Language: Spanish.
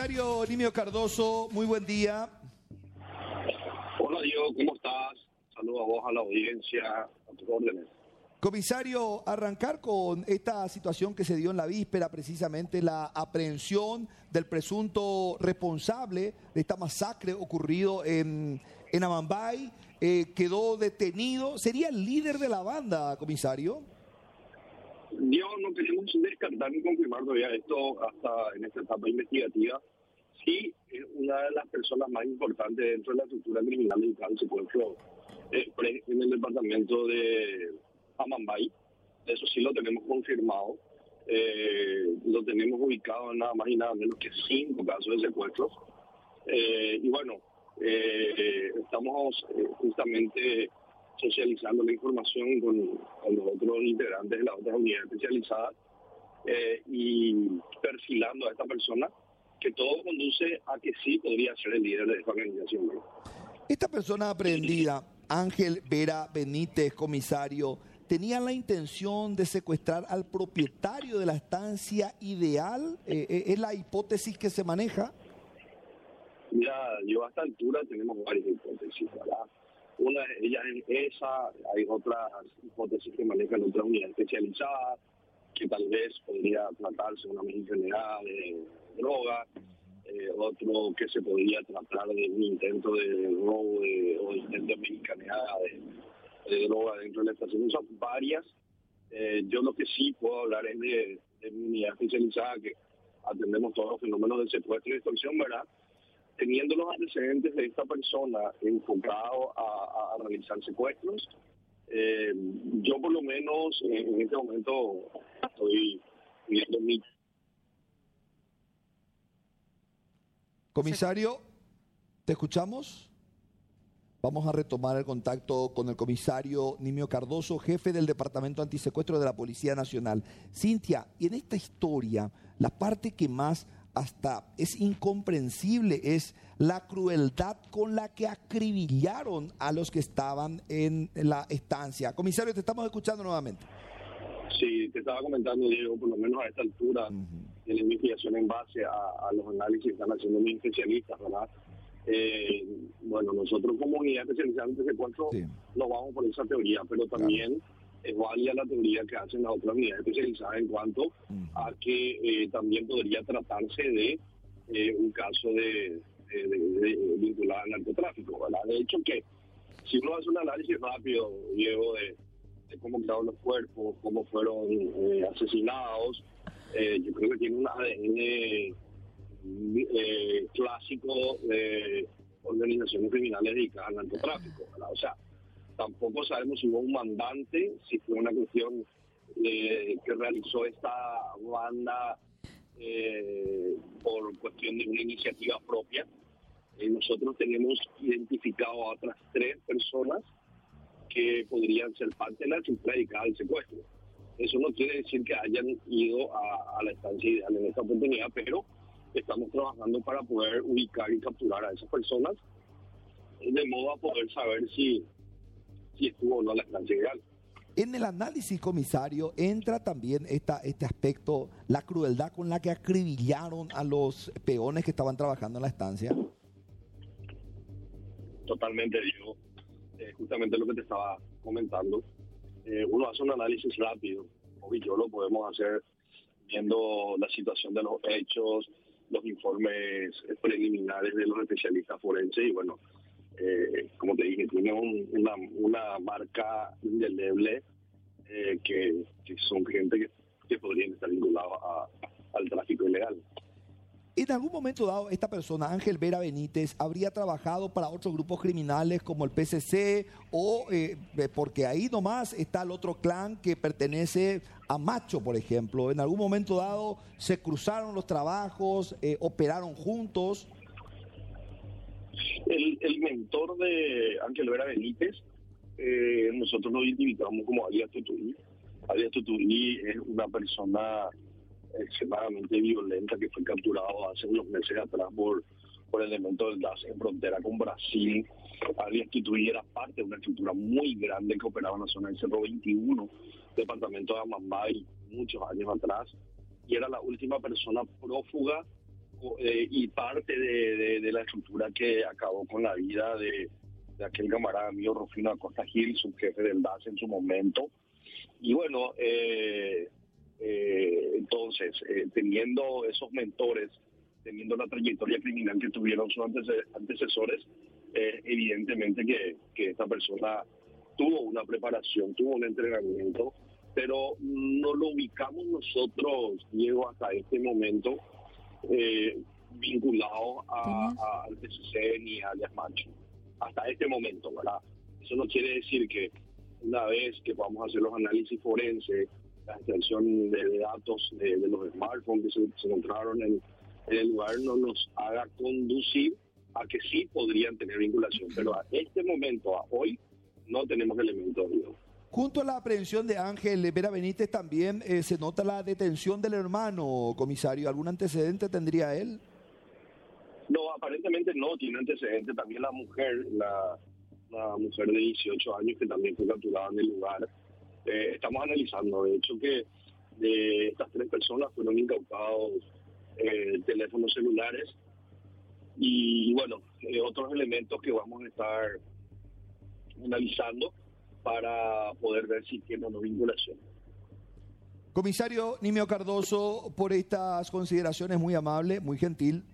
Comisario Nimio Cardoso, muy buen día. Hola Diego, ¿cómo estás? Saludos a vos, a la audiencia, a tus órdenes. Comisario, arrancar con esta situación que se dio en la víspera, precisamente la aprehensión del presunto responsable de esta masacre ocurrido en, en Amambay, eh, quedó detenido. ¿Sería el líder de la banda, comisario? Diego, no queremos descartar ni confirmar todavía esto hasta en esta etapa investigativa. Sí, es una de las personas más importantes dentro de la estructura criminal del secuestro eh, en el departamento de Amambay. Eso sí lo tenemos confirmado. Eh, lo tenemos ubicado nada más y nada menos que cinco casos de secuestros. Eh, y bueno, eh, estamos eh, justamente socializando la información con, con, los otros integrantes de las otras unidades especializadas eh, y perfilando a esta persona que todo conduce a que sí podría ser el líder de esta organización. Esta persona aprendida, Ángel Vera Benítez, comisario, ¿tenía la intención de secuestrar al propietario de la estancia ideal? Eh, eh, ¿Es la hipótesis que se maneja? Mira, yo a esta altura tenemos varias hipótesis, ¿verdad? Una de ellas es esa, hay otras hipótesis que manejan otra unidad especializada, que tal vez podría tratarse de una mexicanidad de droga, eh, otro que se podría tratar de un intento de robo de, o intento de mexicanidad de, droga dentro de la estación. Son varias. Eh, yo lo que sí puedo hablar es de, de unidad especializada que atendemos todos los fenómenos de secuestro y extorsión, ¿verdad? teniendo los antecedentes de esta persona enfocado a, a realizar secuestros, eh, yo por lo menos en, en este momento estoy viendo mi... Comisario, ¿te escuchamos? Vamos a retomar el contacto con el comisario Nimio Cardoso, jefe del Departamento Antisecuestro de la Policía Nacional. Cintia, y en esta historia, la parte que más hasta es incomprensible es la crueldad con la que acribillaron a los que estaban en la estancia. Comisario, te estamos escuchando nuevamente. Sí, te estaba comentando, Diego, por lo menos a esta altura uh -huh. de la investigación en base a, a, los análisis que están haciendo mis especialistas, ¿verdad? Eh, bueno, nosotros como unidad especializada en secuestro sí. nos vamos por esa teoría, pero también claro. es válida la teoría que hacen las otras unidades especializadas en cuanto uh -huh. a que eh, también podría tratarse de eh, un caso de, de, de, de, vinculado al narcotráfico, ¿verdad? De hecho que si uno hace un análisis rápido, Diego, de cómo quedaron los cuerpos, cómo fueron eh, asesinados. Eh, yo creo que tiene un ADN eh, clásico de organizaciones criminales dedicadas al narcotráfico. O sea, tampoco sabemos si hubo un mandante, si fue una cuestión que realizó esta banda por cuestión de una iniciativa propia. nosotros tenemos identificado a otras tres personas que podrían ser parte de la cifra dedicada al secuestro. Eso no quiere decir que hayan ido a, a, la estancia ideal en esta oportunidad, pero estamos trabajando para poder ubicar y capturar a esas personas de modo a poder saber si, si estuvo o no la estancia ideal. En el análisis, comisario, entra también esta, este aspecto, la crueldad con la que acribillaron a los peones que estaban trabajando en la estancia. Totalmente, digo eh, justamente lo que te estaba comentando, eh, uno hace un análisis rápido, y yo lo podemos hacer viendo la situación de los hechos, los informes preliminares de los especialistas forenses y bueno, eh, como te dije, tiene un, una, una, marca indeleble que, son gente que, que podrían estar vinculados al tráfico ilegal. En algún momento dado, esta persona, Ángel Vera Benítez, habría trabajado para otros grupos criminales como el PCC o eh, porque ahí nomás está el otro clan que pertenece a Macho, por ejemplo. En algún momento dado se cruzaron los trabajos, eh, operaron juntos. El, mentor de Ángel Vera Benítez, eh, nosotros lo identificamos como Arias Tutuí. Arias Tutuí es una persona extremadamente violenta que fue capturado hace unos meses atrás por, por elementos del gas en frontera con Brasil. Alias Tituí era parte de una estructura muy grande que operaba en la zona del Cerro 21, departamento de Amambay, muchos años atrás, y era la última persona prófuga eh, y parte de, de- la estructura que acabó con la vida de, de aquel camarada mío, Rufino Acosta Gil, su jefe del DAS en su momento. Y bueno, eh, eh, entonces, eh, teniendo esos mentores, teniendo la trayectoria criminal que tuvieron sus antece- antecesores, eh, evidentemente que, que esta persona tuvo una preparación, tuvo un entrenamiento, pero no lo ubicamos nosotros, Diego, hasta este momento vinculado a, a- al PCC ni a alias Mancho. Hasta este momento, ¿verdad? Eso no quiere decir que una vez que vamos a hacer los análisis forenses, la extensión de, de datos de, de los smartphones que se, se encontraron en, en el lugar, no nos haga conducir a que sí podrían tener vinculación. Pero a este momento, a hoy, no tenemos elementos. Diego. Junto a la aprehensión de Ángel Vera Benítez también eh, se nota la detención del hermano, comisario. ¿Algún antecedente tendría él? No, aparentemente no tiene antecedentes. También la mujer, la, la mujer de 18 años que también fue capturada en el lugar. Eh, estamos analizando, de hecho, que de estas tres personas fueron incautados eh, teléfonos celulares y, bueno, eh, otros elementos que vamos a estar analizando para poder ver si tiene o no vinculación. Comisario Nimio Cardoso, por estas consideraciones muy amable, muy gentil.